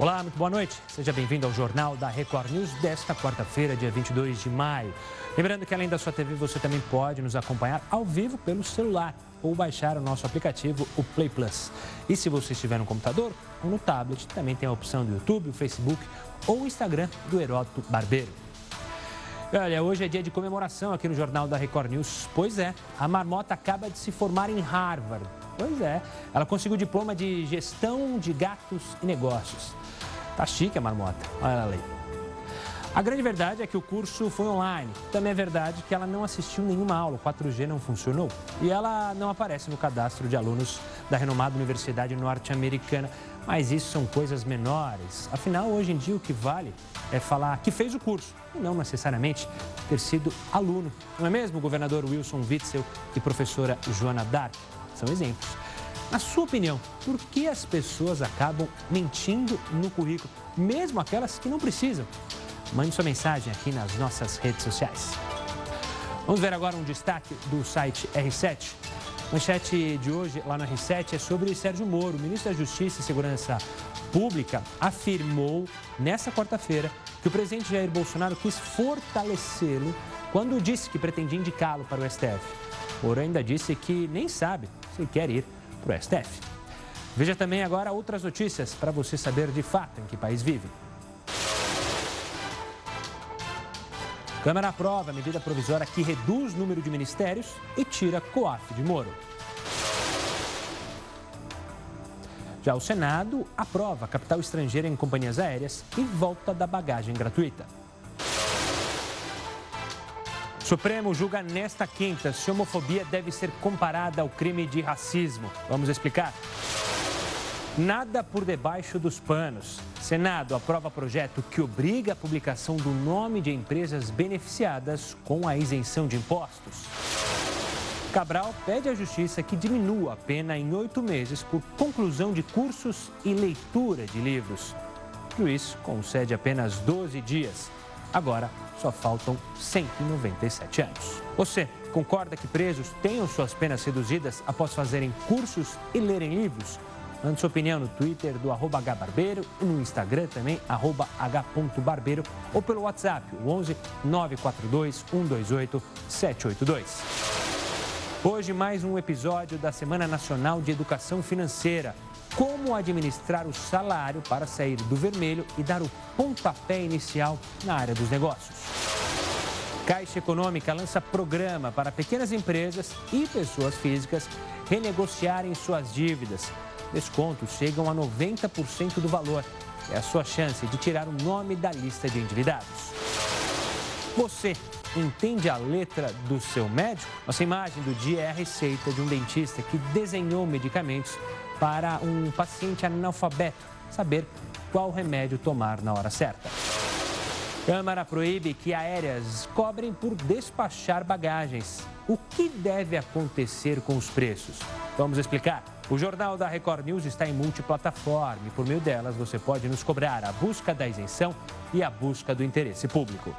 Olá, muito boa noite. Seja bem-vindo ao Jornal da Record News desta quarta-feira, dia 22 de maio. Lembrando que além da sua TV, você também pode nos acompanhar ao vivo pelo celular ou baixar o nosso aplicativo, o Play Plus. E se você estiver no computador ou no tablet, também tem a opção do YouTube, o Facebook ou o Instagram do Heródoto Barbeiro. Olha, hoje é dia de comemoração aqui no Jornal da Record News. Pois é, a marmota acaba de se formar em Harvard. Pois é, ela conseguiu o diploma de gestão de gatos e negócios. Tá chique a marmota. Olha ela ali. A grande verdade é que o curso foi online. Também é verdade que ela não assistiu nenhuma aula, o 4G não funcionou. E ela não aparece no cadastro de alunos da renomada Universidade Norte-Americana. Mas isso são coisas menores. Afinal, hoje em dia, o que vale é falar que fez o curso e não necessariamente ter sido aluno. Não é mesmo, governador Wilson Witzel e professora Joana Dark? São exemplos. Na sua opinião, por que as pessoas acabam mentindo no currículo, mesmo aquelas que não precisam? Mande sua mensagem aqui nas nossas redes sociais. Vamos ver agora um destaque do site R7. Manchete de hoje lá no R7 é sobre Sérgio Moro. O ministro da Justiça e Segurança Pública afirmou nesta quarta-feira que o presidente Jair Bolsonaro quis fortalecê-lo quando disse que pretendia indicá-lo para o STF. Moro ainda disse que nem sabe se quer ir para o STF. Veja também agora outras notícias para você saber de fato em que país vive. Câmara aprova a medida provisória que reduz o número de ministérios e tira COAF de Moro. Já o Senado aprova capital estrangeira em companhias aéreas e volta da bagagem gratuita. Supremo julga nesta quinta se homofobia deve ser comparada ao crime de racismo. Vamos explicar? Nada por debaixo dos panos. Senado aprova projeto que obriga a publicação do nome de empresas beneficiadas com a isenção de impostos. Cabral pede à Justiça que diminua a pena em oito meses por conclusão de cursos e leitura de livros. O juiz concede apenas 12 dias. Agora, só faltam 197 anos. Você concorda que presos tenham suas penas reduzidas após fazerem cursos e lerem livros? Mande sua opinião no Twitter do arroba hbarbeiro e no Instagram também, arroba h.barbeiro ou pelo WhatsApp, o 11 942 128 782. Hoje mais um episódio da Semana Nacional de Educação Financeira. Como administrar o salário para sair do vermelho e dar o pontapé inicial na área dos negócios. Caixa Econômica lança programa para pequenas empresas e pessoas físicas renegociarem suas dívidas. Descontos chegam a 90% do valor. É a sua chance de tirar o nome da lista de endividados. Você entende a letra do seu médico? Nossa imagem do dia é a receita de um dentista que desenhou medicamentos para um paciente analfabeto saber qual remédio tomar na hora certa. Câmara proíbe que aéreas cobrem por despachar bagagens. O que deve acontecer com os preços? Vamos explicar. O Jornal da Record News está em multiplataforma e por meio delas você pode nos cobrar a busca da isenção e a busca do interesse público.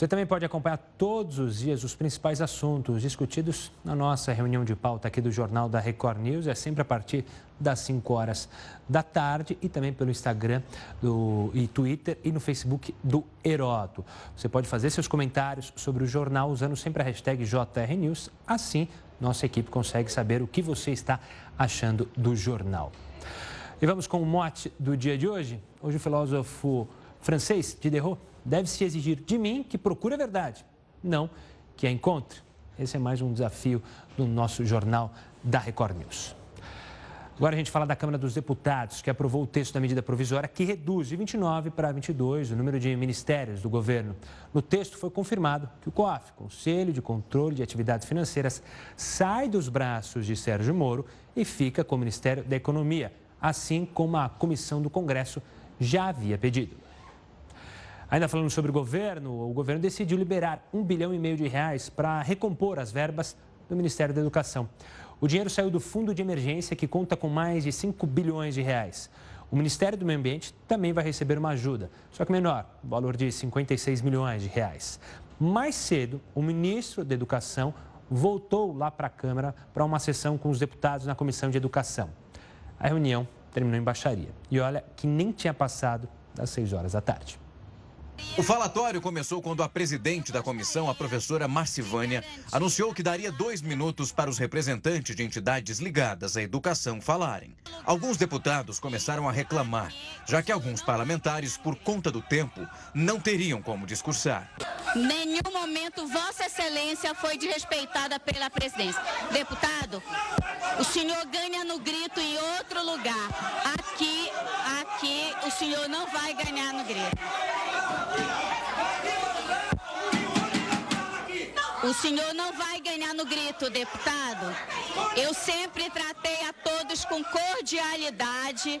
Você também pode acompanhar todos os dias os principais assuntos discutidos na nossa reunião de pauta aqui do Jornal da Record News. É sempre a partir das 5 horas da tarde e também pelo Instagram do, e Twitter e no Facebook do Heroto. Você pode fazer seus comentários sobre o jornal usando sempre a hashtag JRNews. Assim, nossa equipe consegue saber o que você está achando do jornal. E vamos com o mote do dia de hoje. Hoje o filósofo francês Diderot deve-se exigir de mim que procure a verdade, não que a encontre. Esse é mais um desafio do nosso jornal da Record News. Agora a gente fala da Câmara dos Deputados, que aprovou o texto da medida provisória que reduz de 29 para 22 o número de ministérios do governo. No texto foi confirmado que o COAF, Conselho de Controle de Atividades Financeiras, sai dos braços de Sérgio Moro e fica com o Ministério da Economia, assim como a comissão do Congresso já havia pedido. Ainda falando sobre o governo, o governo decidiu liberar um bilhão e meio de reais para recompor as verbas do Ministério da Educação. O dinheiro saiu do fundo de emergência que conta com mais de 5 bilhões de reais. O Ministério do Meio Ambiente também vai receber uma ajuda, só que menor, valor de 56 milhões de reais. Mais cedo, o ministro da Educação voltou lá para a Câmara para uma sessão com os deputados na Comissão de Educação. A reunião terminou em baixaria. E olha que nem tinha passado das 6 horas da tarde. O falatório começou quando a presidente da comissão, a professora Marcivânia, anunciou que daria dois minutos para os representantes de entidades ligadas à educação falarem. Alguns deputados começaram a reclamar, já que alguns parlamentares, por conta do tempo, não teriam como discursar. Nenhum momento Vossa Excelência foi desrespeitada pela presidência. Deputado, o senhor ganha no grito em outro lugar. Aqui, aqui, o senhor não vai ganhar no grito. O senhor não vai ganhar no grito, deputado. Eu sempre tratei a todos com cordialidade,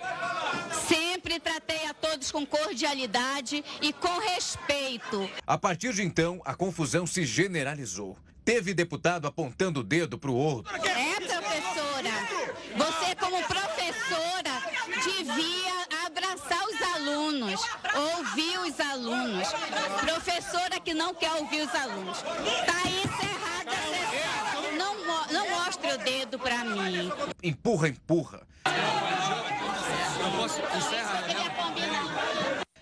sempre tratei a todos com cordialidade e com respeito. A partir de então, a confusão se generalizou. Teve deputado apontando o dedo para o outro. É, professora. Você, como professora, devia alunos, ouvir os alunos. Professora que não quer ouvir os alunos. Está encerrada a sessão. Não, não mostre o dedo para mim. Empurra, empurra.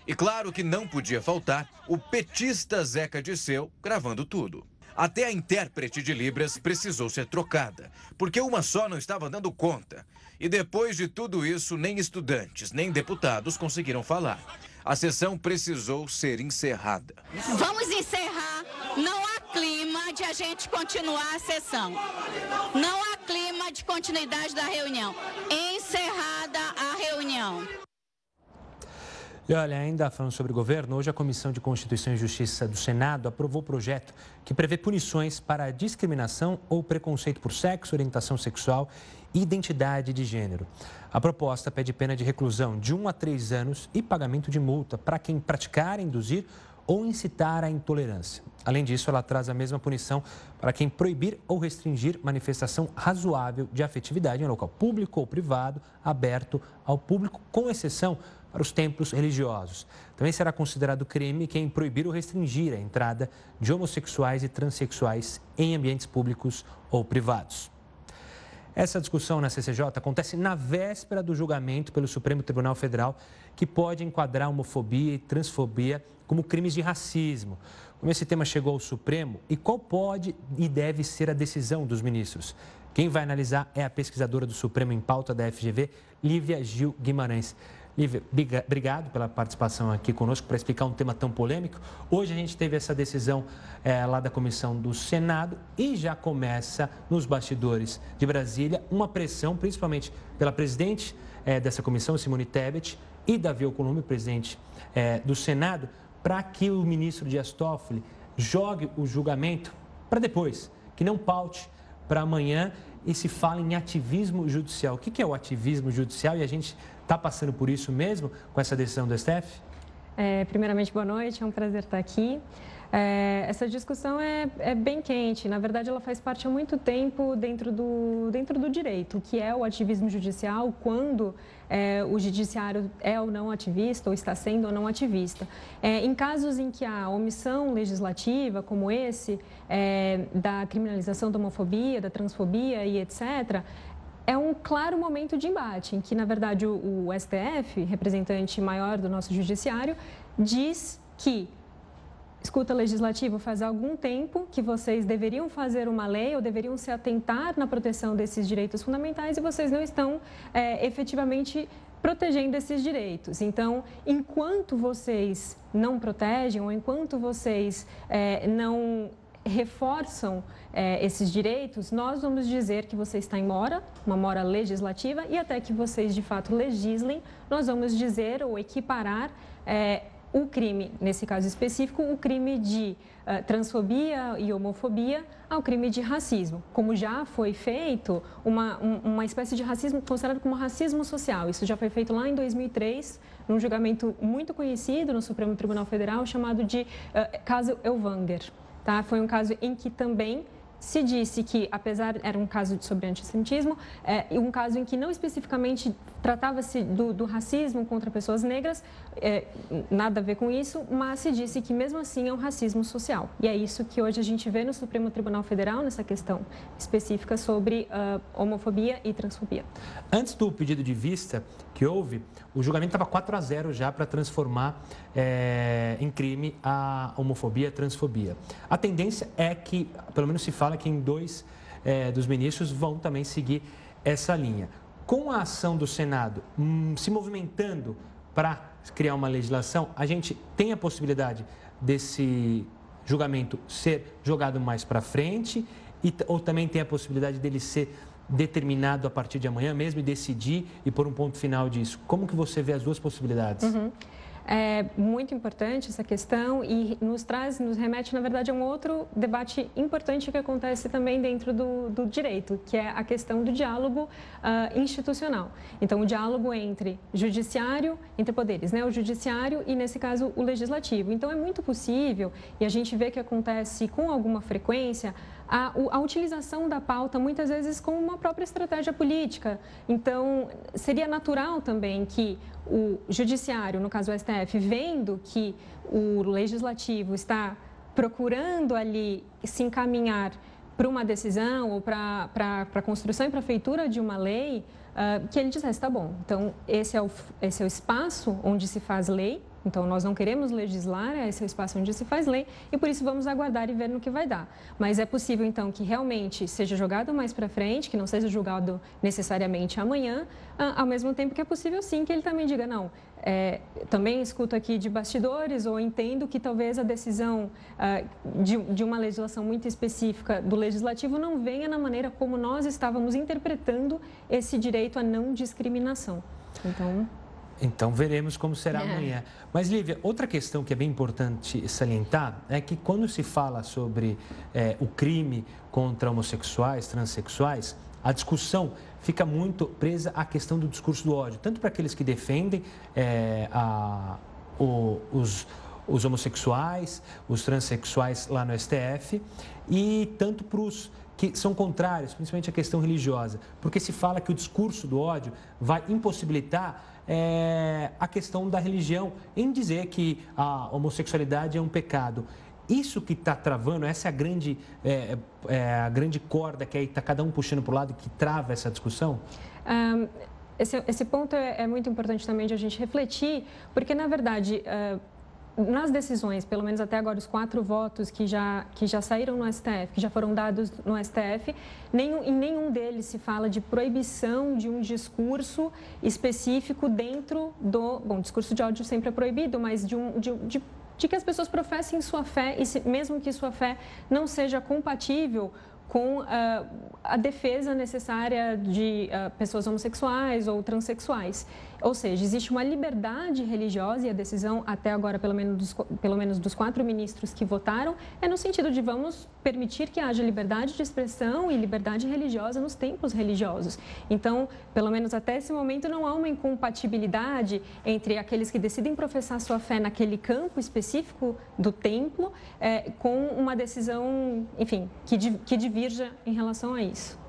E claro que não podia faltar o petista Zeca Disseu gravando tudo. Até a intérprete de Libras precisou ser trocada, porque uma só não estava dando conta. E depois de tudo isso, nem estudantes, nem deputados conseguiram falar. A sessão precisou ser encerrada. Vamos encerrar. Não há clima de a gente continuar a sessão. Não há clima de continuidade da reunião. Encerrada a reunião. E olha, ainda falando sobre governo, hoje a Comissão de Constituição e Justiça do Senado aprovou o projeto que prevê punições para discriminação ou preconceito por sexo, orientação sexual e identidade de gênero. A proposta pede pena de reclusão de 1 a 3 anos e pagamento de multa para quem praticar, induzir ou incitar a intolerância. Além disso, ela traz a mesma punição para quem proibir ou restringir manifestação razoável de afetividade em local público ou privado, aberto ao público, com exceção para os templos religiosos. Também será considerado crime quem proibir ou restringir a entrada de homossexuais e transexuais em ambientes públicos ou privados. Essa discussão na CCJ acontece na véspera do julgamento pelo Supremo Tribunal Federal, que pode enquadrar homofobia e transfobia como crimes de racismo. Como esse tema chegou ao Supremo e qual pode e deve ser a decisão dos ministros? Quem vai analisar é a pesquisadora do Supremo em pauta da FGV, Lívia Gil Guimarães. Lívia, obrigado pela participação aqui conosco para explicar um tema tão polêmico. Hoje a gente teve essa decisão é, lá da comissão do Senado e já começa nos bastidores de Brasília uma pressão, principalmente pela presidente é, dessa comissão, Simone Tebet, e Davi Alcolumbre, presidente é, do Senado, para que o ministro Dias Toffoli jogue o julgamento para depois, que não paute para amanhã e se fala em ativismo judicial. O que é o ativismo judicial? E a gente está passando por isso mesmo com essa decisão do STF? É, primeiramente, boa noite, é um prazer estar aqui. É, essa discussão é, é, bem quente, na verdade ela faz parte há muito tempo dentro do, dentro do direito, que é o ativismo judicial, quando é, o judiciário é ou não ativista, ou está sendo ou não ativista. É, em casos em que há omissão legislativa, como esse, é, da criminalização da homofobia, da transfobia e etc., é um claro momento de embate, em que, na verdade, o, o STF, representante maior do nosso judiciário, diz que escuta legislativa faz algum tempo que vocês deveriam fazer uma lei ou deveriam se atentar na proteção desses direitos fundamentais e vocês não estão é, efetivamente protegendo esses direitos. Então, enquanto vocês não protegem ou enquanto vocês é, não reforçam é, esses direitos, nós vamos dizer que você está em mora, uma mora legislativa, e até que vocês de fato legislem, nós vamos dizer ou equiparar é, o crime, nesse caso específico, o crime de uh, transfobia e homofobia ao crime de racismo, como já foi feito uma, um, uma espécie de racismo considerado como racismo social. Isso já foi feito lá em 2003, num julgamento muito conhecido no Supremo Tribunal Federal, chamado de uh, caso Elvanger. Tá? Foi um caso em que também se disse que, apesar era um caso sobre antissemitismo, é, um caso em que não especificamente tratava-se do, do, racismo contra pessoas negras, é, nada a ver com isso, mas se disse que mesmo assim é um racismo social. E é isso que hoje a gente vê no Supremo Tribunal Federal nessa questão específica sobre uh, homofobia e transfobia. Antes do pedido de vista que houve, o julgamento estava 4 a 0 já para transformar é, em crime a homofobia e a transfobia. A tendência é que, pelo menos se fala que em dois é, dos ministros vão também seguir essa linha. Com a ação do Senado hum, se movimentando para criar uma legislação, a gente tem a possibilidade desse julgamento ser jogado mais para frente e, ou também tem a possibilidade dele ser determinado a partir de amanhã mesmo e decidir e pôr um ponto final disso. Como que você vê as duas possibilidades? Uhum. É muito importante essa questão e nos traz, nos remete, na verdade, a um outro debate importante que acontece também dentro do, do direito, que é a questão do diálogo uh, institucional. Então, o diálogo entre judiciário, entre poderes, né? o judiciário e, nesse caso, o legislativo. Então, é muito possível, e a gente vê que acontece com alguma frequência, a, a, utilização da pauta muitas vezes como uma própria estratégia política. Então, seria natural também que o judiciário, no caso o STF, vendo que o legislativo está procurando ali se encaminhar para uma decisão ou para a construção e para a feitura de uma lei, uh, que ele dissesse, tá bom, então esse é, o, esse é o espaço onde se faz lei, então, nós não queremos legislar, esse é o espaço onde se faz lei, e por isso vamos aguardar e ver no que vai dar. Mas é possível, então, que realmente seja jogado mais para frente, que não seja julgado necessariamente amanhã, ao mesmo tempo que é possível, sim, que ele também diga, não, é, também escuto aqui de bastidores ou entendo que talvez a decisão uh, de, de, uma legislação muito específica do legislativo não venha na maneira como nós estávamos interpretando esse direito à não discriminação. Então. Então veremos como será é. amanhã. Mas, Lívia, outra questão que é bem importante salientar é que quando se fala sobre é, o crime contra homossexuais, transexuais, a discussão fica muito presa à questão do discurso do ódio, tanto para aqueles que defendem é, a, o, os, os homossexuais, os transexuais lá no STF, e tanto para os que são contrários, principalmente a questão religiosa, porque se fala que o discurso do ódio vai impossibilitar é, a questão da religião em dizer que a homossexualidade é um pecado. Isso que está travando, essa é a grande, é, é, a grande corda que aí está cada um puxando para o lado que trava essa discussão? Um, esse, esse ponto é, é, muito importante também de a gente refletir, porque, na verdade, uh, nas decisões, pelo menos até agora, os quatro votos que já, que já saíram no STF, que já foram dados no STF, nenhum, em nenhum deles se fala de proibição de um discurso específico dentro do. Bom, discurso de ódio sempre é proibido, mas de, um, de, de de que as pessoas professem sua fé e se, mesmo que sua fé não seja compatível com uh, a defesa necessária de uh, pessoas homossexuais ou transexuais. Ou seja, existe uma liberdade religiosa e a decisão, até agora, pelo menos, dos, pelo menos dos quatro ministros que votaram, é no sentido de vamos permitir que haja liberdade de expressão e liberdade religiosa nos templos religiosos. Então, pelo menos até esse momento, não há uma incompatibilidade entre aqueles que decidem professar sua fé naquele campo específico do templo é, com uma decisão, enfim, que, que divirja em relação a isso.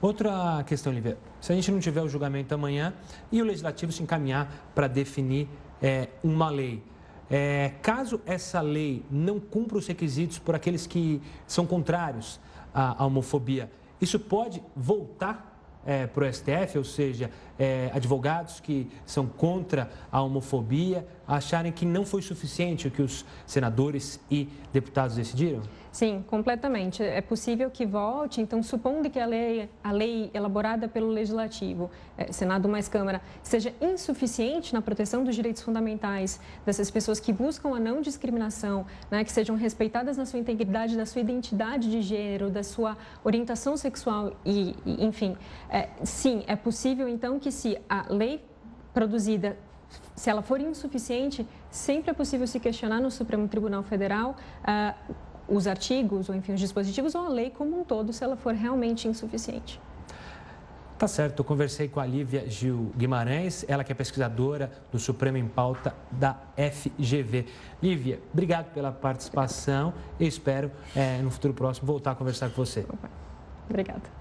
Outra questão, Lívia. Se a gente não tiver o julgamento amanhã e o legislativo se encaminhar para definir é, uma lei, é, caso essa lei não cumpra os requisitos por aqueles que são contrários à, à homofobia, isso pode voltar é, para o STF, ou seja, é, advogados que são contra a homofobia acharem que não foi suficiente o que os senadores e deputados decidiram? Sim, completamente. É possível que volte, então, supondo que a lei, a lei elaborada pelo Legislativo, é, Senado mais Câmara, seja insuficiente na proteção dos direitos fundamentais dessas pessoas que buscam a não discriminação, né, que sejam respeitadas na sua integridade, da sua identidade de gênero, da sua orientação sexual e, enfim, é, sim, é possível, então, que se a lei produzida se ela for insuficiente, sempre é possível se questionar no Supremo Tribunal Federal uh, os artigos, ou enfim, os dispositivos, ou a lei como um todo, se ela for realmente insuficiente. Tá certo, eu conversei com a Lívia Gil Guimarães, ela que é pesquisadora do Supremo em Pauta da FGV. Lívia, obrigado pela participação e espero é, no futuro próximo voltar a conversar com você. Obrigada.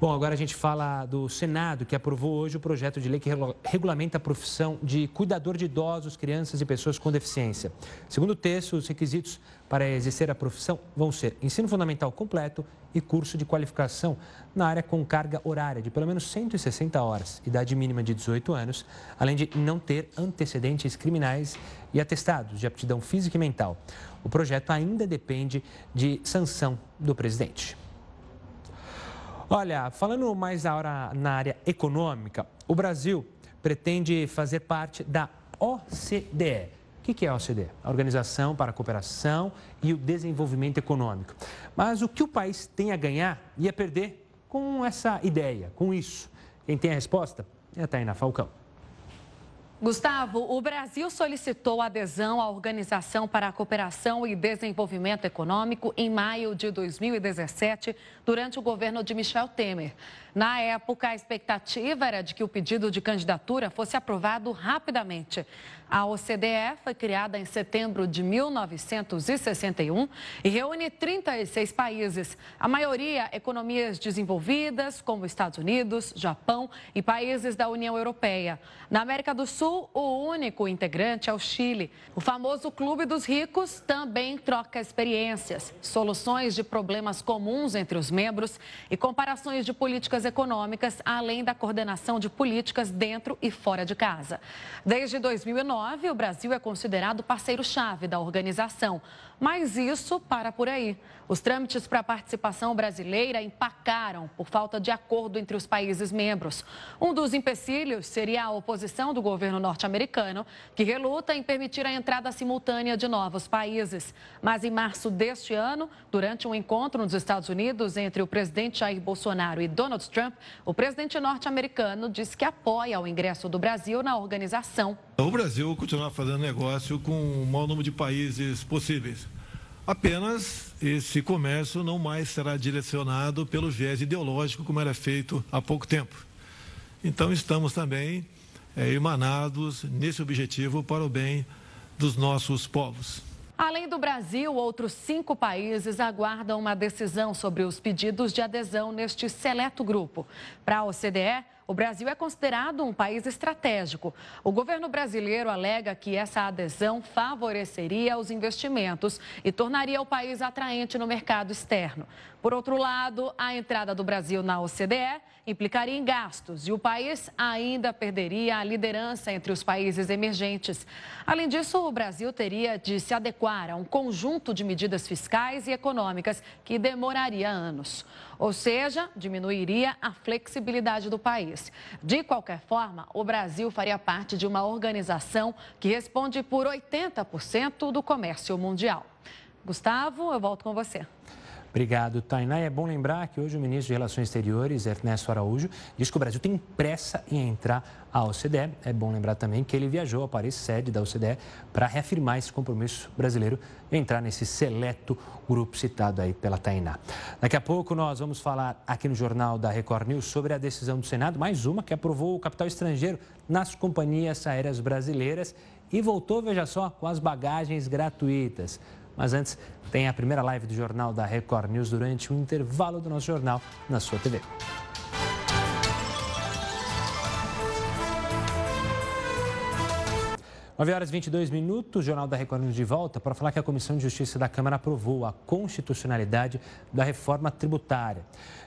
Bom, agora a gente fala do Senado, que aprovou hoje o projeto de lei que regulamenta a profissão de cuidador de idosos, crianças e pessoas com deficiência. Segundo o texto, os requisitos para exercer a profissão vão ser ensino fundamental completo e curso de qualificação na área com carga horária de pelo menos 160 horas, idade mínima de 18 anos, além de não ter antecedentes criminais e atestados de aptidão física e mental. O projeto ainda depende de sanção do presidente. Olha, falando mais na área econômica, o Brasil pretende fazer parte da OCDE. O que é a OCDE? A Organização para a Cooperação e o Desenvolvimento Econômico. Mas o que o país tem a ganhar e a perder com essa ideia, com isso? Quem tem a resposta é a Taina Falcão. Gustavo, o Brasil solicitou adesão à Organização para a Cooperação e Desenvolvimento Econômico em maio de 2017, durante o governo de Michel Temer. Na época, a expectativa era de que o pedido de candidatura fosse aprovado rapidamente. A OCDE foi criada em setembro de 1961 e reúne 36 países, a maioria economias desenvolvidas, como Estados Unidos, Japão e países da União Europeia. Na América do Sul, o único integrante é o Chile. O famoso Clube dos Ricos também troca experiências, soluções de problemas comuns entre os membros e comparações de políticas econômicas, além da coordenação de políticas dentro e fora de casa. Desde 2009, o Brasil é considerado parceiro-chave da organização. Mas isso para por aí. Os trâmites para a participação brasileira empacaram por falta de acordo entre os países membros. Um dos empecilhos seria a oposição do governo norte-americano, que reluta em permitir a entrada simultânea de novos países. Mas em março deste ano, durante um encontro nos Estados Unidos entre o presidente Jair Bolsonaro e Donald Trump, o presidente norte-americano disse que apoia o ingresso do Brasil na organização. O Brasil continuar fazendo negócio com o maior número de países possíveis. Apenas esse comércio não mais será direcionado pelo viés ideológico como era feito há pouco tempo. Então estamos também é, emanados nesse objetivo para o bem dos nossos povos. Além do Brasil, outros cinco países aguardam uma decisão sobre os pedidos de adesão neste seleto grupo. Para a OCDE, o Brasil é considerado um país estratégico. O governo brasileiro alega que essa adesão favoreceria os investimentos e tornaria o país atraente no mercado externo. Por outro lado, a entrada do Brasil na OCDE implicaria em gastos e o país ainda perderia a liderança entre os países emergentes. Além disso, o Brasil teria de se adequar a um conjunto de medidas fiscais e econômicas que demoraria anos. Ou seja, diminuiria a flexibilidade do país. De qualquer forma, o Brasil faria parte de uma organização que responde por 80% do comércio mundial. Gustavo, eu volto com você. Obrigado, Tainá. É bom lembrar que hoje o ministro de Relações Exteriores, Ernesto Araújo, diz que o Brasil tem pressa em entrar à OCDE. É bom lembrar também que ele viajou ao Paris, sede da OCDE, para reafirmar esse compromisso brasileiro em entrar nesse seleto grupo citado aí pela Tainá. Daqui a pouco nós vamos falar aqui no Jornal da Record News sobre a decisão do Senado, mais uma que aprovou o capital estrangeiro nas companhias aéreas brasileiras e voltou, veja só, com as bagagens gratuitas. Mas antes, tem a primeira live do Jornal da Record News durante o intervalo do nosso jornal na sua TV. Nove horas e 22 minutos, Jornal da Record News de volta para falar que a Comissão de Justiça da Câmara aprovou a constitucionalidade da reforma tributária.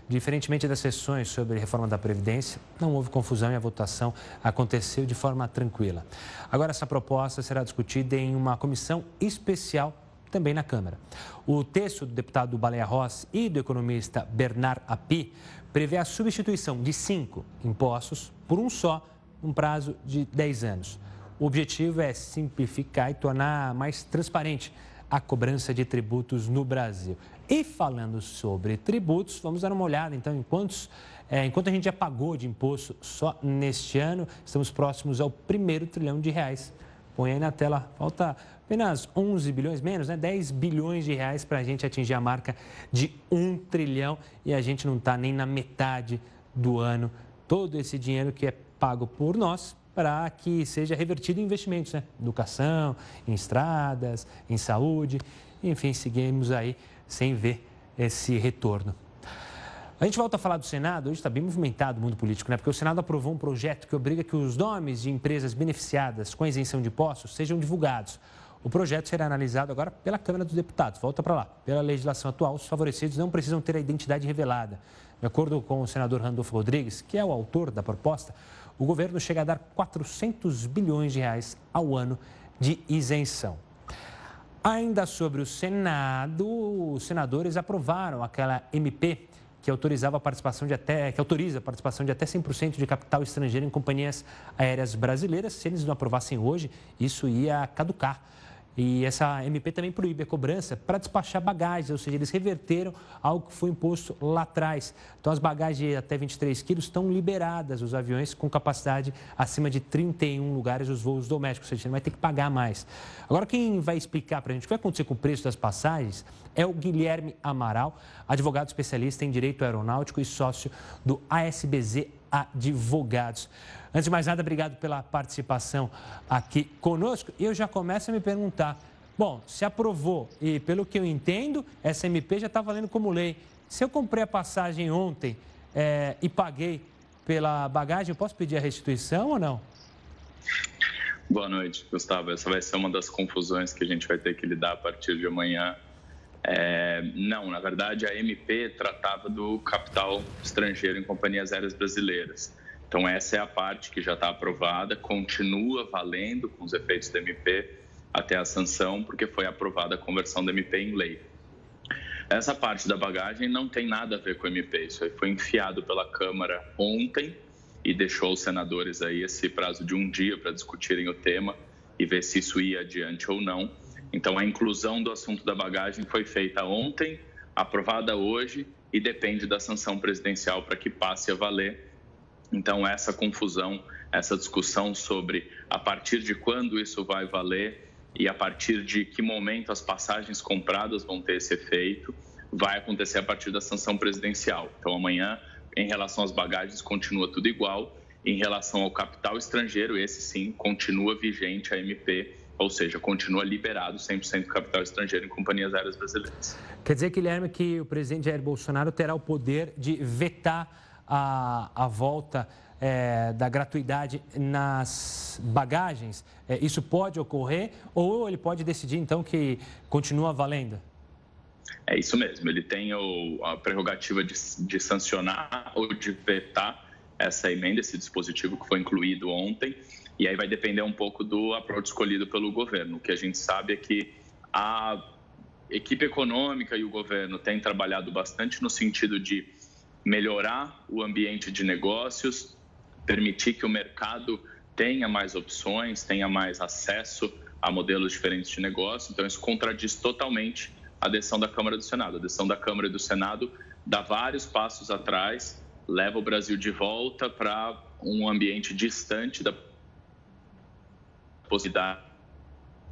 Diferentemente das sessões sobre reforma da Previdência, não houve confusão e a votação aconteceu de forma tranquila. Agora, essa proposta será discutida em uma comissão especial também na Câmara. O texto do deputado Baleia Rossi e do economista Bernard Api prevê a substituição de cinco impostos por um só, um prazo de 10 anos. O objetivo é simplificar e tornar mais transparente a cobrança de tributos no Brasil. E falando sobre tributos, vamos dar uma olhada então em quantos, é, enquanto a gente já pagou de imposto só neste ano, estamos próximos ao primeiro trilhão de reais. Põe aí na tela, falta apenas 11 bilhões, menos, né? 10 bilhões de reais para a gente atingir a marca de 1 trilhão e a gente não está nem na metade do ano. Todo esse dinheiro que é pago por nós para que seja revertido em investimentos, né? Educação, em estradas, em saúde, enfim, seguimos aí sem ver esse retorno. A gente volta a falar do Senado, hoje está bem movimentado o mundo político, né? Porque o Senado aprovou um projeto que obriga que os nomes de empresas beneficiadas com a isenção de impostos sejam divulgados. O projeto será analisado agora pela Câmara dos Deputados. Volta para lá. Pela legislação atual, os favorecidos não precisam ter a identidade revelada. De acordo com o senador Randolfo Rodrigues, que é o autor da proposta, o governo chega a dar 400 bilhões de reais ao ano de isenção. Ainda sobre o Senado, os senadores aprovaram aquela MP que autorizava a participação de até que autoriza a participação de até 100% de capital estrangeiro em companhias aéreas brasileiras. Se eles não aprovassem hoje, isso ia caducar. E essa MP também proíbe a cobrança para despachar bagagens, ou seja, eles reverteram algo que foi imposto lá atrás. Então, as bagagens de até 23 quilos estão liberadas, os aviões com capacidade acima de 31 lugares, os voos domésticos, ou seja, não vai ter que pagar mais. Agora, quem vai explicar para a gente o que vai acontecer com o preço das passagens é o Guilherme Amaral, advogado especialista em direito aeronáutico e sócio do ASBZ Advogados. Antes de mais nada, obrigado pela participação aqui conosco. Eu já começo a me perguntar: bom, se aprovou e, pelo que eu entendo, essa MP já está valendo como lei. Se eu comprei a passagem ontem é, e paguei pela bagagem, eu posso pedir a restituição ou não? Boa noite, Gustavo. Essa vai ser uma das confusões que a gente vai ter que lidar a partir de amanhã. É, não, na verdade, a MP tratava do capital estrangeiro em companhias aéreas brasileiras. Então, essa é a parte que já está aprovada, continua valendo com os efeitos da MP até a sanção, porque foi aprovada a conversão da MP em lei. Essa parte da bagagem não tem nada a ver com o MP, isso aí foi enfiado pela Câmara ontem e deixou os senadores aí esse prazo de um dia para discutirem o tema e ver se isso ia adiante ou não. Então, a inclusão do assunto da bagagem foi feita ontem, aprovada hoje e depende da sanção presidencial para que passe a valer então, essa confusão, essa discussão sobre a partir de quando isso vai valer e a partir de que momento as passagens compradas vão ter esse efeito, vai acontecer a partir da sanção presidencial. Então, amanhã, em relação às bagagens, continua tudo igual. Em relação ao capital estrangeiro, esse sim continua vigente a MP, ou seja, continua liberado 100% do capital estrangeiro em companhias aéreas brasileiras. Quer dizer, Guilherme, que o presidente Jair Bolsonaro terá o poder de vetar a, a volta é, da gratuidade nas bagagens, é, isso pode ocorrer ou ele pode decidir então que continua valendo? É isso mesmo, ele tem o, a prerrogativa de, de sancionar ou de vetar essa emenda, esse dispositivo que foi incluído ontem, e aí vai depender um pouco do approach escolhido pelo governo. O que a gente sabe é que a equipe econômica e o governo têm trabalhado bastante no sentido de melhorar o ambiente de negócios, permitir que o mercado tenha mais opções, tenha mais acesso a modelos diferentes de negócio. Então, isso contradiz totalmente a decisão da Câmara do Senado. A decisão da Câmara e do Senado dá vários passos atrás, leva o Brasil de volta para um ambiente distante da possibilidade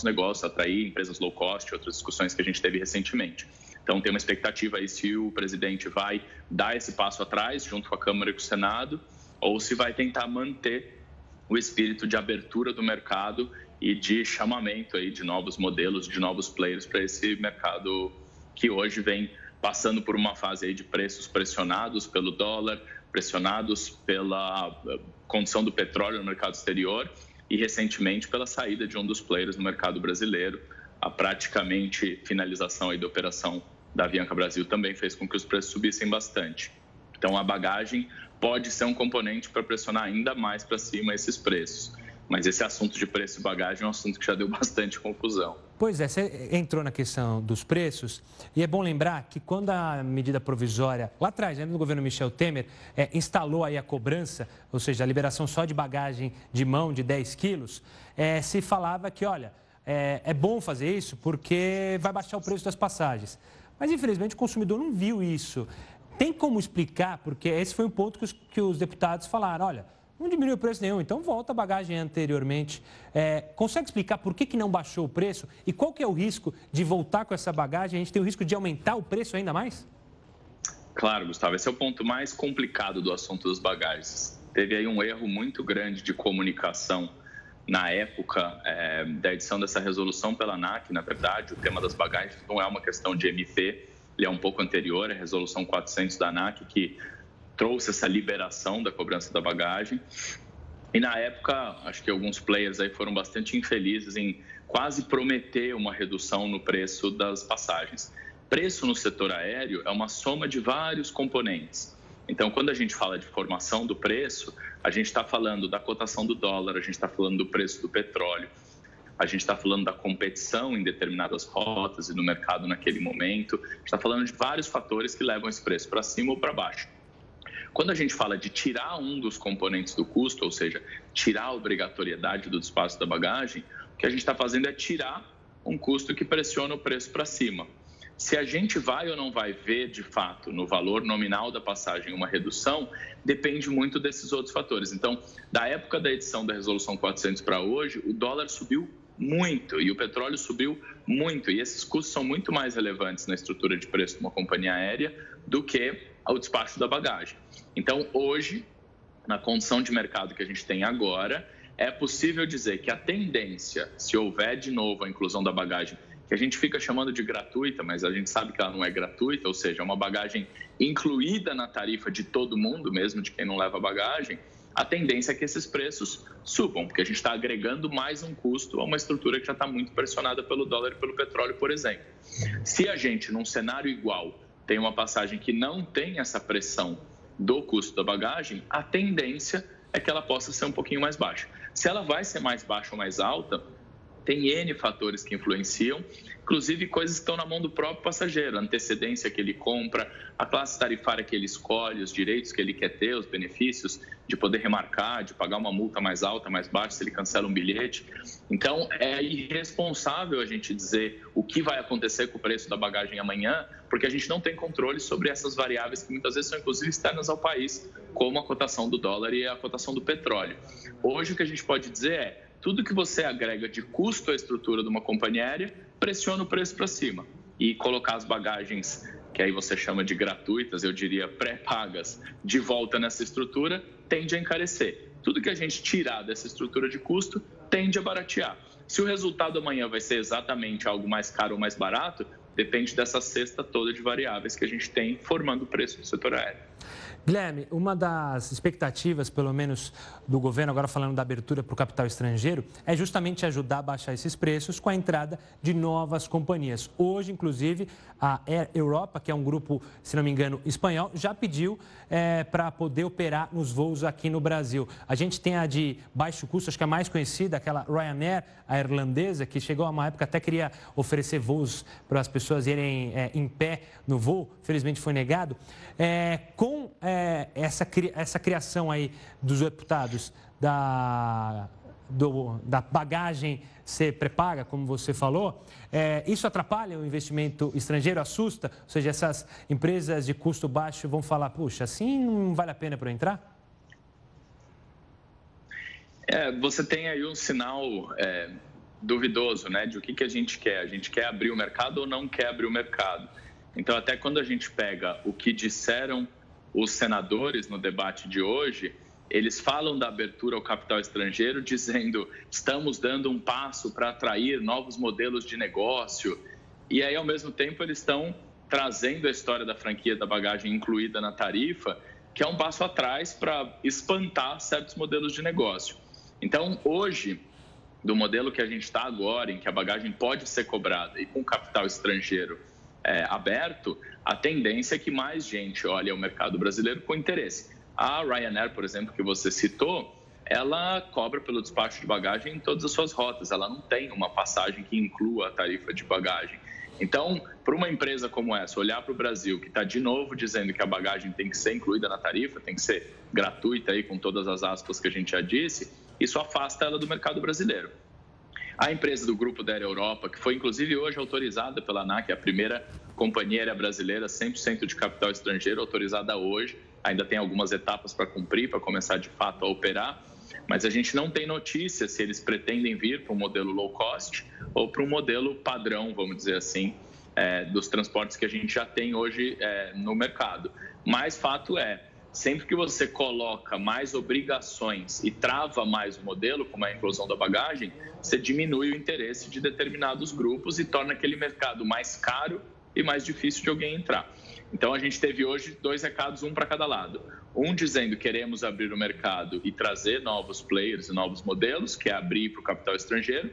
negócios, atrair empresas low cost, outras discussões que a gente teve recentemente. Então, tem uma expectativa aí se o presidente vai dar esse passo atrás, junto com a Câmara e com o Senado, ou se vai tentar manter o espírito de abertura do mercado e de chamamento aí de novos modelos, de novos players para esse mercado que hoje vem passando por uma fase aí de preços pressionados pelo dólar, pressionados pela eh, condição do petróleo no mercado exterior e recentemente pela saída de um dos players no mercado brasileiro, a praticamente finalização aí da operação da Avianca Brasil também fez com que os preços subissem bastante. Então, a bagagem pode ser um componente para pressionar ainda mais para cima esses preços. Mas esse assunto de preço e bagagem é um assunto que já deu bastante confusão. Pois é, você entrou na questão dos preços e é bom lembrar que quando a medida provisória, lá atrás, ainda no governo Michel Temer, é, instalou aí a cobrança, ou seja, a liberação só de bagagem de mão de 10 quilos, é, se falava que, olha, é, é bom fazer isso porque vai baixar o preço das passagens. Mas, infelizmente, o consumidor não viu isso. Tem como explicar, porque esse foi um ponto que os, que os deputados falaram, olha, não diminuiu o preço nenhum, então volta a bagagem anteriormente. É, consegue explicar por que, que não baixou o preço e qual que é o risco de voltar com essa bagagem? A gente tem o risco de aumentar o preço ainda mais? Claro, Gustavo, esse é o ponto mais complicado do assunto dos bagagens. Teve aí um erro muito grande de comunicação na época é, da edição dessa resolução pela ANAC. Na verdade, o tema das bagagens não é uma questão de MP, ele é um pouco anterior à resolução 400 da ANAC, que trouxe essa liberação da cobrança da bagagem. E na época, acho que alguns players aí foram bastante infelizes em quase prometer uma redução no preço das passagens. Preço no setor aéreo é uma soma de vários componentes. Então, quando a gente fala de formação do preço, a gente está falando da cotação do dólar, a gente está falando do preço do petróleo, a gente está falando da competição em determinadas rotas e no mercado naquele momento, a gente está falando de vários fatores que levam esse preço para cima ou para baixo. Quando a gente fala de tirar um dos componentes do custo, ou seja, tirar a obrigatoriedade do espaço da bagagem, o que a gente está fazendo é tirar um custo que pressiona o preço para cima. Se a gente vai ou não vai ver, de fato, no valor nominal da passagem uma redução, depende muito desses outros fatores. Então, da época da edição da Resolução 400 para hoje, o dólar subiu muito e o petróleo subiu muito. E esses custos são muito mais relevantes na estrutura de preço de uma companhia aérea do que o despacho da bagagem. Então, hoje, na condição de mercado que a gente tem agora, é possível dizer que a tendência, se houver de novo a inclusão da bagagem que a gente fica chamando de gratuita, mas a gente sabe que ela não é gratuita, ou seja, é uma bagagem incluída na tarifa de todo mundo, mesmo de quem não leva bagagem, a tendência é que esses preços subam, porque a gente está agregando mais um custo a uma estrutura que já está muito pressionada pelo dólar e pelo petróleo, por exemplo. Se a gente, num cenário igual, tem uma passagem que não tem essa pressão do custo da bagagem, a tendência é que ela possa ser um pouquinho mais baixa. Se ela vai ser mais baixa ou mais alta, tem N fatores que influenciam, inclusive coisas que estão na mão do próprio passageiro, a antecedência que ele compra, a classe tarifária que ele escolhe, os direitos que ele quer ter, os benefícios de poder remarcar, de pagar uma multa mais alta, mais baixa se ele cancela um bilhete. Então, é irresponsável a gente dizer o que vai acontecer com o preço da bagagem amanhã, porque a gente não tem controle sobre essas variáveis que muitas vezes são inclusive externas ao país, como a cotação do dólar e a cotação do petróleo. Hoje o que a gente pode dizer é tudo que você agrega de custo à estrutura de uma companhia aérea pressiona o preço para cima. E colocar as bagagens, que aí você chama de gratuitas, eu diria pré-pagas, de volta nessa estrutura, tende a encarecer. Tudo que a gente tirar dessa estrutura de custo tende a baratear. Se o resultado amanhã vai ser exatamente algo mais caro ou mais barato, depende dessa cesta toda de variáveis que a gente tem formando o preço do setor aéreo. Guilherme, uma das expectativas, pelo menos do governo, agora falando da abertura para o capital estrangeiro, é justamente ajudar a baixar esses preços com a entrada de novas companhias. Hoje, inclusive, a Air Europa, que é um grupo, se não me engano, espanhol, já pediu é, para poder operar nos voos aqui no Brasil. A gente tem a de baixo custo, acho que é a mais conhecida, aquela Ryanair, a irlandesa, que chegou a uma época até queria oferecer voos para as pessoas irem é, em pé no voo, felizmente foi negado. É, com é, essa, essa criação aí dos deputados da, do, da bagagem ser pré-paga, como você falou, é, isso atrapalha o investimento estrangeiro, assusta? Ou seja, essas empresas de custo baixo vão falar, puxa, assim não vale a pena para eu entrar? É, você tem aí um sinal é, duvidoso, né, de o que, que a gente quer. A gente quer abrir o mercado ou não quer abrir o mercado? Então, até quando a gente pega o que disseram os senadores no debate de hoje, eles falam da abertura ao capital estrangeiro, dizendo estamos dando um passo para atrair novos modelos de negócio. E aí, ao mesmo tempo, eles estão trazendo a história da franquia da bagagem incluída na tarifa, que é um passo atrás para espantar certos modelos de negócio. Então, hoje, do modelo que a gente está agora, em que a bagagem pode ser cobrada e com capital estrangeiro é, aberto, a tendência é que mais gente olhe o mercado brasileiro com interesse. A Ryanair, por exemplo, que você citou, ela cobra pelo despacho de bagagem em todas as suas rotas. Ela não tem uma passagem que inclua a tarifa de bagagem. Então, para uma empresa como essa, olhar para o Brasil, que está de novo dizendo que a bagagem tem que ser incluída na tarifa, tem que ser gratuita aí com todas as aspas que a gente já disse, isso afasta ela do mercado brasileiro. A empresa do grupo da Air Europa, que foi inclusive hoje autorizada pela ANAC, a primeira companhia aérea brasileira 100% de capital estrangeiro, autorizada hoje, ainda tem algumas etapas para cumprir, para começar de fato a operar, mas a gente não tem notícia se eles pretendem vir para um modelo low cost ou para um modelo padrão, vamos dizer assim, é, dos transportes que a gente já tem hoje é, no mercado. Mas fato é, sempre que você coloca mais obrigações e trava mais o modelo, como a inclusão da bagagem, você diminui o interesse de determinados grupos e torna aquele mercado mais caro e mais difícil de alguém entrar. Então a gente teve hoje dois recados, um para cada lado. Um dizendo que queremos abrir o mercado e trazer novos players e novos modelos, que é abrir para o capital estrangeiro.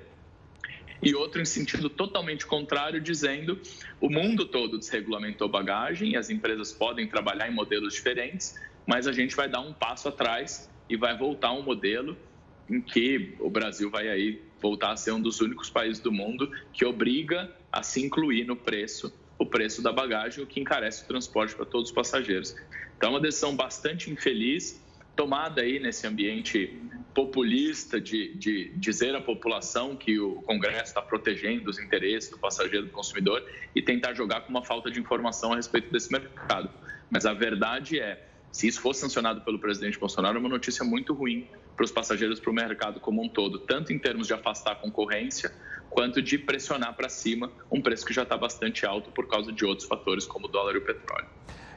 E outro em sentido totalmente contrário, dizendo o mundo todo desregulamentou bagagem e as empresas podem trabalhar em modelos diferentes, mas a gente vai dar um passo atrás e vai voltar a um modelo em que o Brasil vai aí voltar a ser um dos únicos países do mundo que obriga a se incluir no preço o preço da bagagem, o que encarece o transporte para todos os passageiros. Então, é uma decisão bastante infeliz, tomada aí nesse ambiente populista de, de dizer à população que o Congresso está protegendo os interesses do passageiro, do consumidor e tentar jogar com uma falta de informação a respeito desse mercado. Mas a verdade é, se isso for sancionado pelo presidente Bolsonaro, é uma notícia muito ruim para os passageiros, para o mercado como um todo, tanto em termos de afastar a concorrência, quanto de pressionar para cima um preço que já está bastante alto por causa de outros fatores, como o dólar e o petróleo.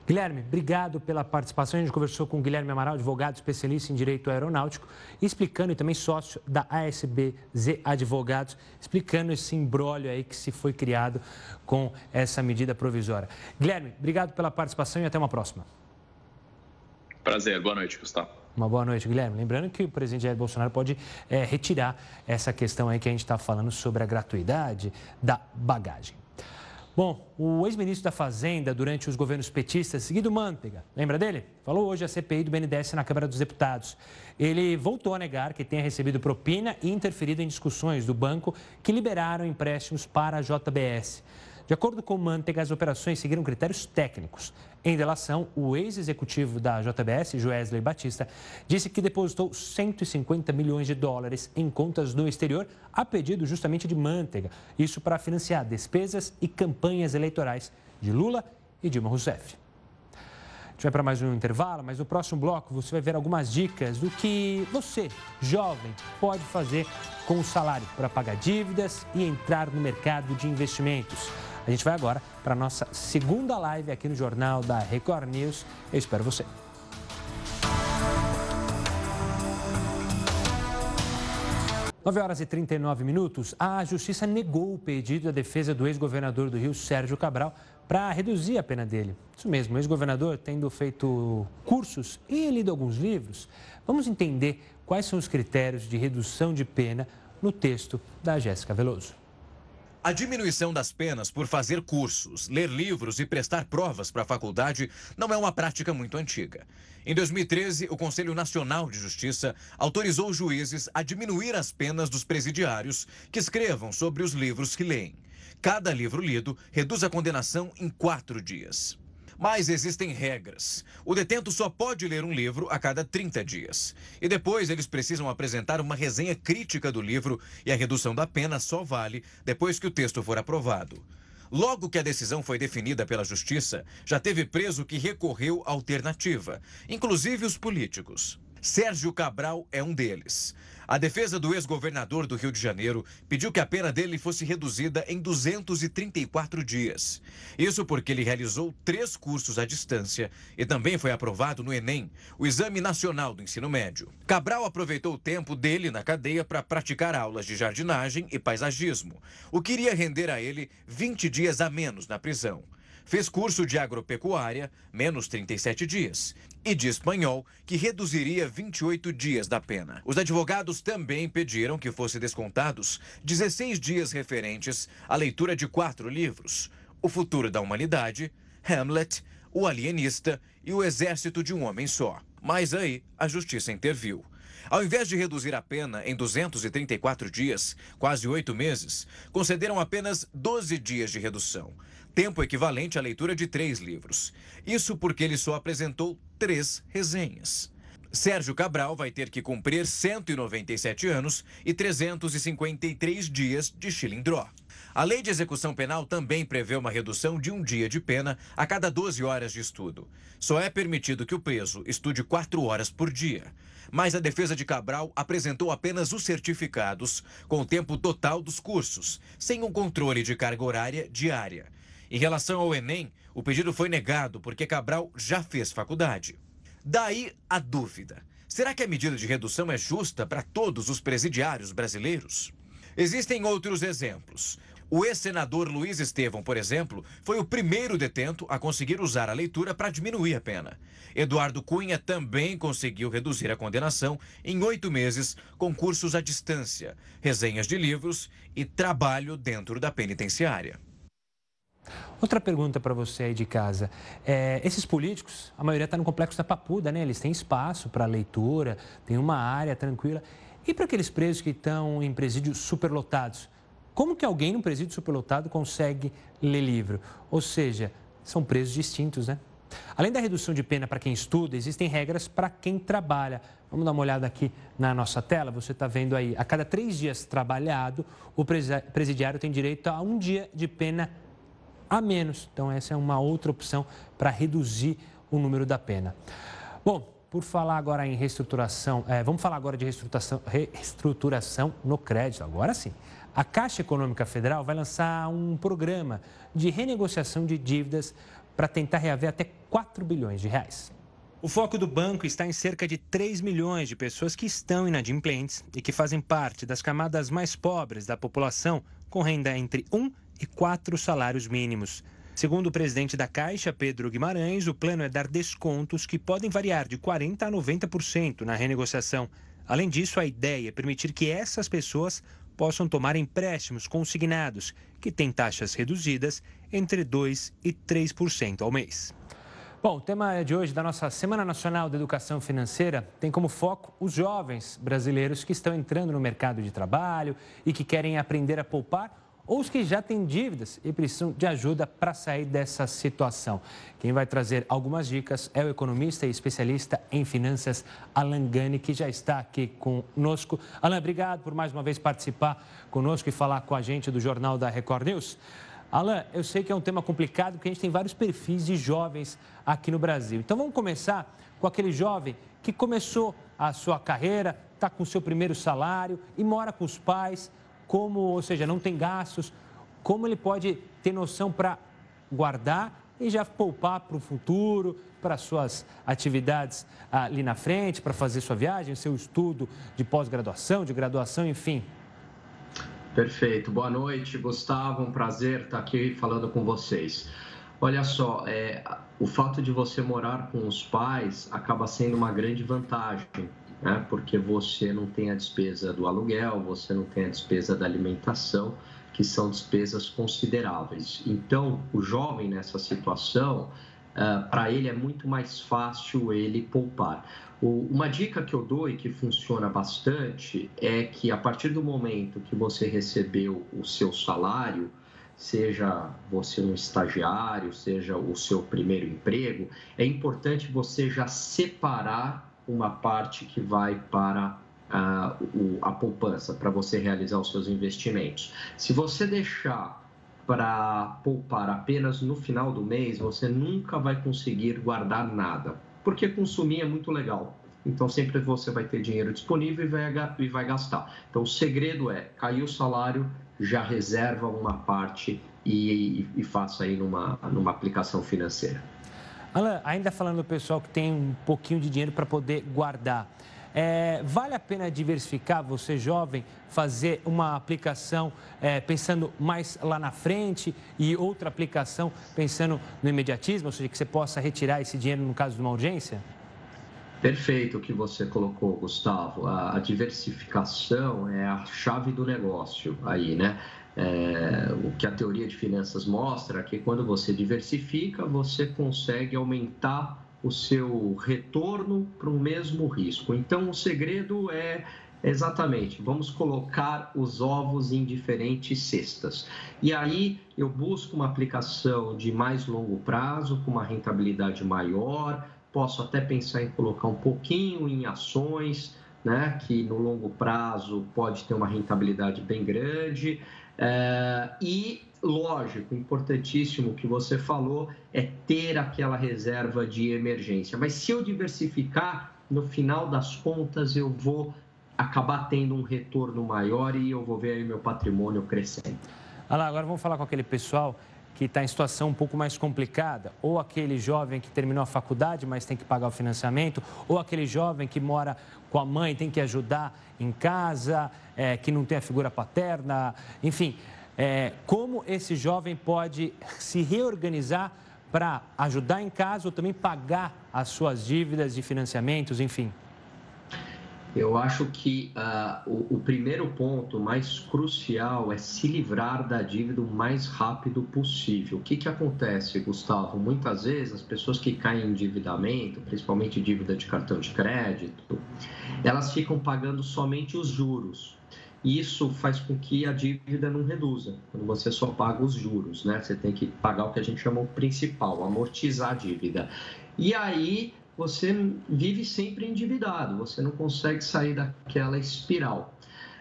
Guilherme, obrigado pela participação. A gente conversou com o Guilherme Amaral, advogado especialista em direito aeronáutico, explicando e também sócio da ASBZ Advogados, explicando esse embrólio aí que se foi criado com essa medida provisória. Guilherme, obrigado pela participação e até uma próxima. Prazer, boa noite, Gustavo. Uma boa noite, Guilherme. Lembrando que o presidente Jair Bolsonaro pode é, retirar essa questão aí que a gente está falando sobre a gratuidade da bagagem. Bom, o ex-ministro da Fazenda durante os governos petistas, Guido Mantega, lembra dele? Falou hoje a CPI do BNDES na Câmara dos Deputados. Ele voltou a negar que tenha recebido propina e interferido em discussões do banco que liberaram empréstimos para a JBS. De acordo com Mantega, as operações seguiram critérios técnicos. Em delação, o ex-executivo da JBS, Joesley Batista, disse que depositou 150 milhões de dólares em contas no exterior a pedido justamente de Manteiga. Isso para financiar despesas e campanhas eleitorais de Lula e Dilma Rousseff. A gente vai para mais um intervalo, mas no próximo bloco você vai ver algumas dicas do que você, jovem, pode fazer com o salário para pagar dívidas e entrar no mercado de investimentos. A gente vai agora para a nossa segunda live aqui no Jornal da Record News. Eu espero você. Nove horas e 39 minutos, a Justiça negou o pedido da defesa do ex-governador do Rio, Sérgio Cabral, para reduzir a pena dele. Isso mesmo, o ex-governador tendo feito cursos e lido alguns livros. Vamos entender quais são os critérios de redução de pena no texto da Jéssica Veloso. A diminuição das penas por fazer cursos, ler livros e prestar provas para a faculdade não é uma prática muito antiga. Em 2013, o Conselho Nacional de Justiça autorizou juízes a diminuir as penas dos presidiários que escrevam sobre os livros que leem. Cada livro lido reduz a condenação em quatro dias. Mas existem regras. O detento só pode ler um livro a cada 30 dias. E depois eles precisam apresentar uma resenha crítica do livro e a redução da pena só vale depois que o texto for aprovado. Logo que a decisão foi definida pela Justiça, já teve preso que recorreu à alternativa, inclusive os políticos. Sérgio Cabral é um deles. A defesa do ex-governador do Rio de Janeiro pediu que a pena dele fosse reduzida em 234 dias. Isso porque ele realizou três cursos à distância e também foi aprovado no Enem, o Exame Nacional do Ensino Médio. Cabral aproveitou o tempo dele na cadeia para praticar aulas de jardinagem e paisagismo, o que iria render a ele 20 dias a menos na prisão. Fez curso de agropecuária, menos 37 dias, e de espanhol, que reduziria 28 dias da pena. Os advogados também pediram que fossem descontados 16 dias referentes à leitura de quatro livros: O Futuro da Humanidade, Hamlet, O Alienista e O Exército de um Homem Só. Mas aí a justiça interviu. Ao invés de reduzir a pena em 234 dias, quase oito meses, concederam apenas 12 dias de redução tempo equivalente à leitura de três livros. Isso porque ele só apresentou três resenhas. Sérgio Cabral vai ter que cumprir 197 anos e 353 dias de chilindró. A lei de execução penal também prevê uma redução de um dia de pena a cada 12 horas de estudo. Só é permitido que o preso estude quatro horas por dia. Mas a defesa de Cabral apresentou apenas os certificados com o tempo total dos cursos, sem um controle de carga horária diária. Em relação ao Enem, o pedido foi negado porque Cabral já fez faculdade. Daí a dúvida: será que a medida de redução é justa para todos os presidiários brasileiros? Existem outros exemplos. O ex-senador Luiz Estevão, por exemplo, foi o primeiro detento a conseguir usar a leitura para diminuir a pena. Eduardo Cunha também conseguiu reduzir a condenação em oito meses com cursos à distância, resenhas de livros e trabalho dentro da penitenciária. Outra pergunta para você aí de casa. É, esses políticos, a maioria está no complexo da Papuda, né? Eles têm espaço para leitura, tem uma área tranquila. E para aqueles presos que estão em presídios superlotados? Como que alguém num presídio superlotado consegue ler livro? Ou seja, são presos distintos, né? Além da redução de pena para quem estuda, existem regras para quem trabalha. Vamos dar uma olhada aqui na nossa tela. Você está vendo aí, a cada três dias trabalhado, o presidiário tem direito a um dia de pena a menos. Então, essa é uma outra opção para reduzir o número da pena. Bom, por falar agora em reestruturação, é, vamos falar agora de reestruturação, reestruturação no crédito. Agora sim. A Caixa Econômica Federal vai lançar um programa de renegociação de dívidas para tentar reaver até 4 bilhões de reais. O foco do banco está em cerca de 3 milhões de pessoas que estão inadimplentes e que fazem parte das camadas mais pobres da população, com renda entre 1 e 4 salários mínimos. Segundo o presidente da Caixa, Pedro Guimarães, o plano é dar descontos que podem variar de 40% a 90% na renegociação. Além disso, a ideia é permitir que essas pessoas possam tomar empréstimos consignados, que têm taxas reduzidas entre 2% e 3% ao mês. Bom, o tema de hoje da nossa Semana Nacional de Educação Financeira tem como foco os jovens brasileiros que estão entrando no mercado de trabalho e que querem aprender a poupar ou os que já têm dívidas e precisam de ajuda para sair dessa situação. Quem vai trazer algumas dicas é o economista e especialista em finanças, Alan Gani, que já está aqui conosco. Alan, obrigado por mais uma vez participar conosco e falar com a gente do Jornal da Record News. Alan, eu sei que é um tema complicado porque a gente tem vários perfis de jovens aqui no Brasil. Então vamos começar com aquele jovem que começou a sua carreira, está com o seu primeiro salário e mora com os pais como, ou seja, não tem gastos, como ele pode ter noção para guardar e já poupar para o futuro, para suas atividades ali na frente, para fazer sua viagem, seu estudo de pós-graduação, de graduação, enfim. Perfeito. Boa noite, Gustavo. Um prazer estar aqui falando com vocês. Olha só, é, o fato de você morar com os pais acaba sendo uma grande vantagem, né? porque você não tem a despesa do aluguel, você não tem a despesa da alimentação, que são despesas consideráveis. Então, o jovem nessa situação, uh, para ele é muito mais fácil ele poupar. O, uma dica que eu dou e que funciona bastante é que a partir do momento que você recebeu o seu salário, seja você um estagiário, seja o seu primeiro emprego, é importante você já separar uma parte que vai para a, o, a poupança, para você realizar os seus investimentos. Se você deixar para poupar apenas no final do mês, você nunca vai conseguir guardar nada, porque consumir é muito legal. Então sempre você vai ter dinheiro disponível e vai, e vai gastar. Então o segredo é cair o salário, já reserva uma parte e, e, e faça aí numa, numa aplicação financeira. Alan, ainda falando do pessoal que tem um pouquinho de dinheiro para poder guardar, é, vale a pena diversificar, você jovem, fazer uma aplicação é, pensando mais lá na frente e outra aplicação pensando no imediatismo, ou seja, que você possa retirar esse dinheiro no caso de uma urgência? Perfeito o que você colocou, Gustavo. A, diversificação é a chave do negócio aí, né? É, o que a teoria de finanças mostra é que quando você diversifica, você consegue aumentar o seu retorno para o mesmo risco. Então, o segredo é exatamente, vamos colocar os ovos em diferentes cestas. E aí eu busco uma aplicação de mais longo prazo, com uma rentabilidade maior, posso até pensar em colocar um pouquinho em ações, né, que no longo prazo pode ter uma rentabilidade bem grande. É, e, lógico, importantíssimo que você falou é ter aquela reserva de emergência. Mas se eu diversificar, no final das contas eu vou acabar tendo um retorno maior e eu vou ver aí meu patrimônio crescendo. Lá, agora vamos falar com aquele pessoal que está em situação um pouco mais complicada, ou aquele jovem que terminou a faculdade, mas tem que pagar o financiamento, ou aquele jovem que mora com a mãe, tem que ajudar em casa, é, que não tem a figura paterna, enfim, é, como esse jovem pode se reorganizar para ajudar em casa ou também pagar as suas dívidas de financiamentos, enfim? Eu acho que uh, o, o, primeiro ponto mais crucial é se livrar da dívida o mais rápido possível. O que, que acontece, Gustavo? Muitas vezes as pessoas que caem em endividamento, principalmente dívida de cartão de crédito, elas ficam pagando somente os juros. Isso faz com que a dívida não reduza, quando você só paga os juros, né? Você tem que pagar o que a gente chama o principal, amortizar a dívida. E aí você vive sempre endividado, você não consegue sair daquela espiral.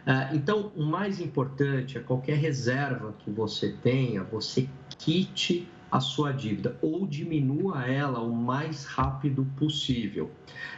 É, então, o mais importante é qualquer reserva que você tenha, você quite a sua dívida ou diminua ela o mais rápido possível.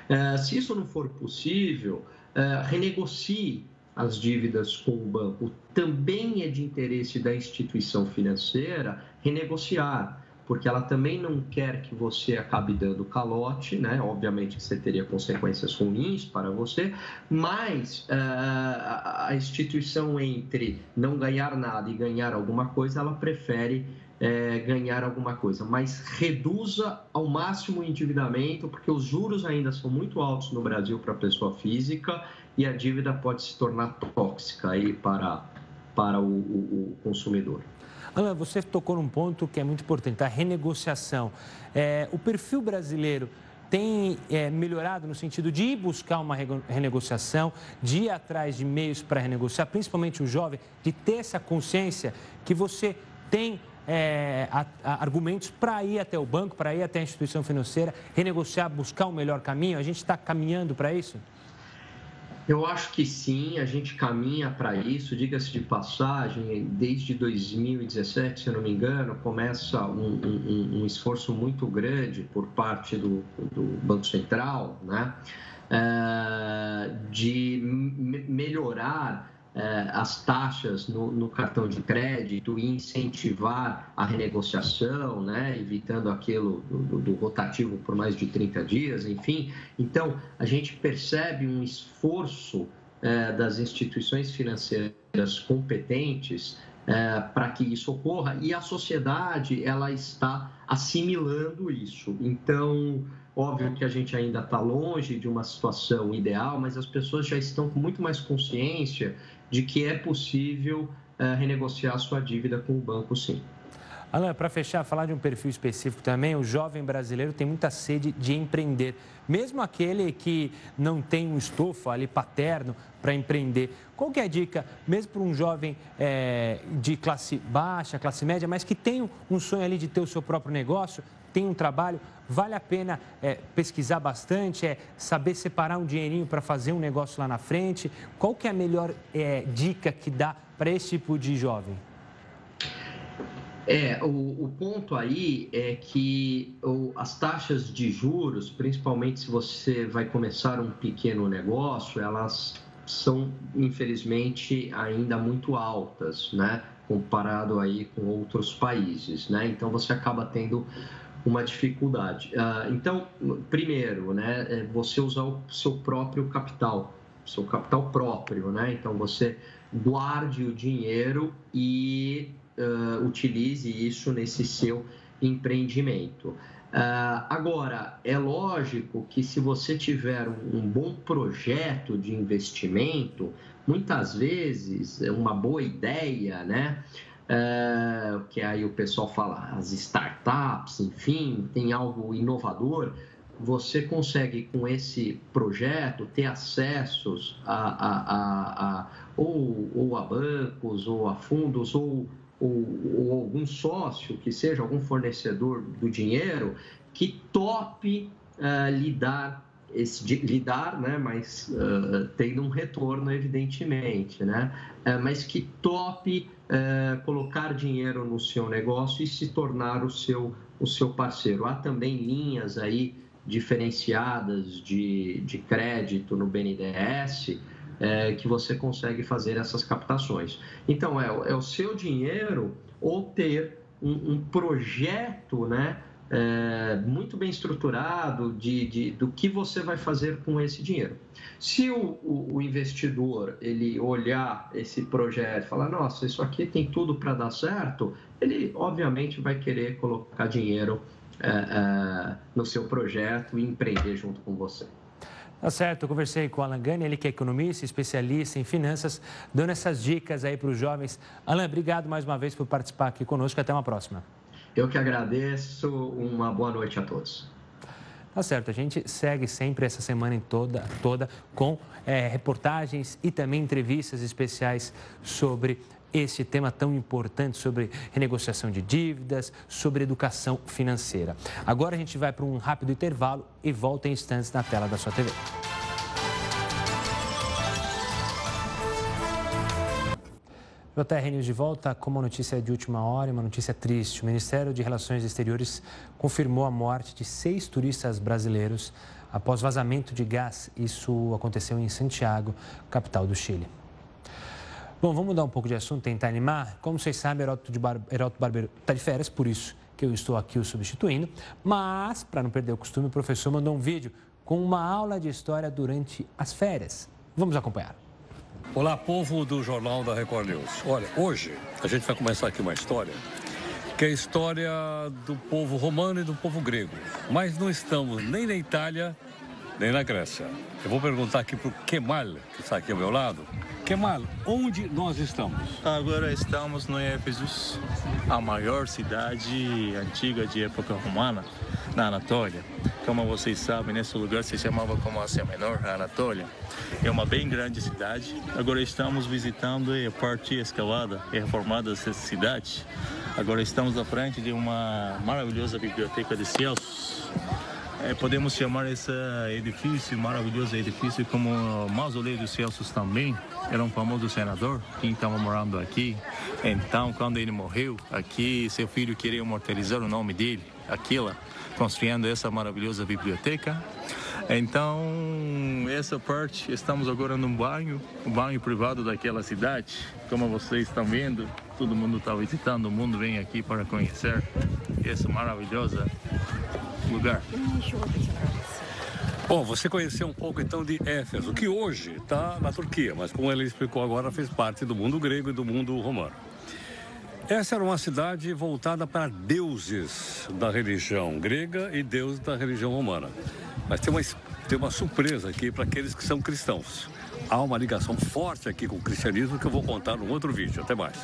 É, se isso não for possível, é, renegocie as dívidas com o banco. Também é de interesse da instituição financeira renegociar porque ela também não quer que você acabe dando calote, né? Obviamente que você teria consequências ruins para você, mas uh, a instituição entre não ganhar nada e ganhar alguma coisa, ela prefere é, ganhar alguma coisa, mas reduza ao máximo o endividamento, porque os juros ainda são muito altos no Brasil para a pessoa física e a dívida pode se tornar tóxica aí para, para o, o, o consumidor. Alan, você tocou num ponto que é muito importante, a renegociação. É, o perfil brasileiro tem é, melhorado no sentido de ir buscar uma renegociação, de ir atrás de meios para renegociar, principalmente o jovem, de ter essa consciência que você tem é, a, a, argumentos para ir até o banco, para ir até a instituição financeira, renegociar, buscar um melhor caminho. A gente está caminhando para isso? Eu acho que sim, a gente caminha para isso. Diga-se de passagem, desde 2017, se eu não me engano, começa um, um, um esforço muito grande por parte do, do Banco Central né, é, de melhorar as taxas no, no, cartão de crédito e incentivar a renegociação, né, evitando aquilo do, do, rotativo por mais de 30 dias, enfim. Então, a gente percebe um esforço é, das instituições financeiras competentes é, para que isso ocorra e a sociedade ela está assimilando isso. Então, óbvio que a gente ainda está longe de uma situação ideal, mas as pessoas já estão com muito mais consciência de que é possível uh, renegociar sua dívida com o banco, sim. Alan, para fechar, falar de um perfil específico também, o jovem brasileiro tem muita sede de empreender. Mesmo aquele que não tem um estofo ali paterno para empreender. Qual que é a dica, mesmo para um jovem é, de classe baixa, classe média, mas que tem um sonho ali de ter o seu próprio negócio, tem um trabalho, vale a pena é, pesquisar bastante, é, saber separar um dinheirinho para fazer um negócio lá na frente? Qual que é a melhor é, dica que dá para esse tipo de jovem? É, o, o, ponto aí é que o, as taxas de juros, principalmente se você vai começar um pequeno negócio, elas são, infelizmente, ainda muito altas, né? Comparado aí com outros países, né? Então, você acaba tendo uma dificuldade. Uh, então, primeiro, né, é você usar o seu próprio capital, seu capital próprio, né? Então, você guarde o dinheiro e uh, utilize isso nesse seu empreendimento. Uh, agora, é lógico que se você tiver um bom projeto de investimento, muitas vezes é uma boa ideia, né? É, que aí o pessoal fala as startups, enfim, tem algo inovador, você consegue com esse projeto ter acessos a, a, a, a ou, ou, a bancos, ou a fundos, ou, ou, ou algum sócio, que seja algum fornecedor do dinheiro, que tope uh, lidar esse lidar, né, mas uh, tendo um retorno, evidentemente, né, uh, mas que tope uh, colocar dinheiro no seu negócio e se tornar o seu, o seu parceiro. Há também linhas aí diferenciadas de, de crédito no BNDES que você consegue fazer essas captações. Então, é, é o seu dinheiro ou ter um, um projeto, né? É, muito bem estruturado de, de, do que você vai fazer com esse dinheiro. Se o, o, o investidor ele olhar esse projeto e falar, nossa, isso aqui tem tudo para dar certo, ele obviamente vai querer colocar dinheiro é, é, no seu projeto e empreender junto com você. Tá certo, eu conversei com o Alan Gani, ele que é economista, especialista em finanças, dando essas dicas aí para os jovens. Alan, obrigado mais uma vez por participar aqui conosco, até uma próxima. Eu que agradeço, uma boa noite a todos. Tá certo, a gente segue sempre essa semana em toda, toda com é, reportagens e também entrevistas especiais sobre esse tema tão importante sobre renegociação de dívidas, sobre educação financeira. Agora a gente vai para um rápido intervalo e volta em instantes na tela da sua TV. JR News de volta com uma notícia de última hora e uma notícia triste. O Ministério de Relações Exteriores confirmou a morte de seis turistas brasileiros após vazamento de gás. Isso aconteceu em Santiago, capital do Chile. Bom, vamos mudar um pouco de assunto, tentar animar. Como vocês sabem, Heródoto, de Bar... Heródoto Barbeiro está de férias, por isso que eu estou aqui o substituindo. Mas, para não perder o costume, o professor mandou um vídeo com uma aula de história durante as férias. Vamos acompanhar. Olá, povo do Jornal da Record News. Olha, hoje a gente vai começar aqui uma história que é a história do povo romano e do povo grego. Mas não estamos nem na Itália, nem na Grécia. Eu vou perguntar aqui para o Kemal, que está aqui ao meu lado. Kemal, onde nós estamos? Agora estamos no Éfeso, a maior cidade antiga de época romana, na Anatólia. Como vocês sabem, nesse lugar se chamava como Ásia Menor, a Anatólia. É uma bem grande cidade. Agora estamos visitando a parte escalada e reformada dessa cidade. Agora estamos à frente de uma maravilhosa biblioteca de Celso é, podemos chamar esse edifício, maravilhoso edifício, como Mausoléu dos Celsos também. Era um famoso senador que estava morando aqui. Então, quando ele morreu aqui, seu filho queria imortalizar o nome dele, Aquila, construindo essa maravilhosa biblioteca. Então, essa parte, estamos agora num banho, um banho privado daquela cidade. Como vocês estão vendo, todo mundo está visitando, o mundo vem aqui para conhecer essa maravilhosa lugar? Bom, você conheceu um pouco então de Éfeso, que hoje está na Turquia, mas como ele explicou agora, fez parte do mundo grego e do mundo romano. Essa era uma cidade voltada para deuses da religião grega e deuses da religião romana. Mas tem uma, tem uma surpresa aqui para aqueles que são cristãos. Há uma ligação forte aqui com o cristianismo que eu vou contar num outro vídeo. Até mais.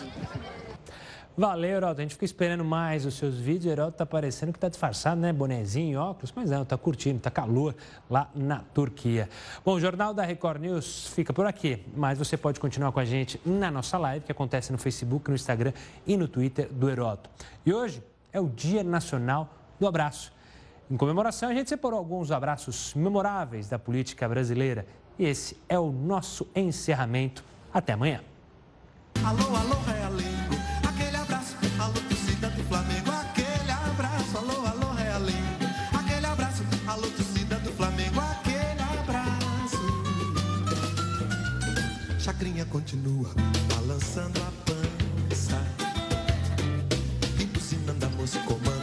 Valeu, Heraldo. A gente fica esperando mais os seus vídeos. O Heraldo tá parecendo que tá disfarçado, né? Bonezinho, óculos, mas não, tá curtindo, tá calor lá na Turquia. Bom, o Jornal da Record News fica por aqui, mas você pode continuar com a gente na nossa live, que acontece no Facebook, no Instagram e no Twitter do Heroto. E hoje é o Dia Nacional do Abraço. Em comemoração, a gente separou alguns abraços memoráveis da política brasileira. E esse é o nosso encerramento. Até amanhã. Alô, alô, chacrinha continua balançando a pança, imbucinando a moça, comandando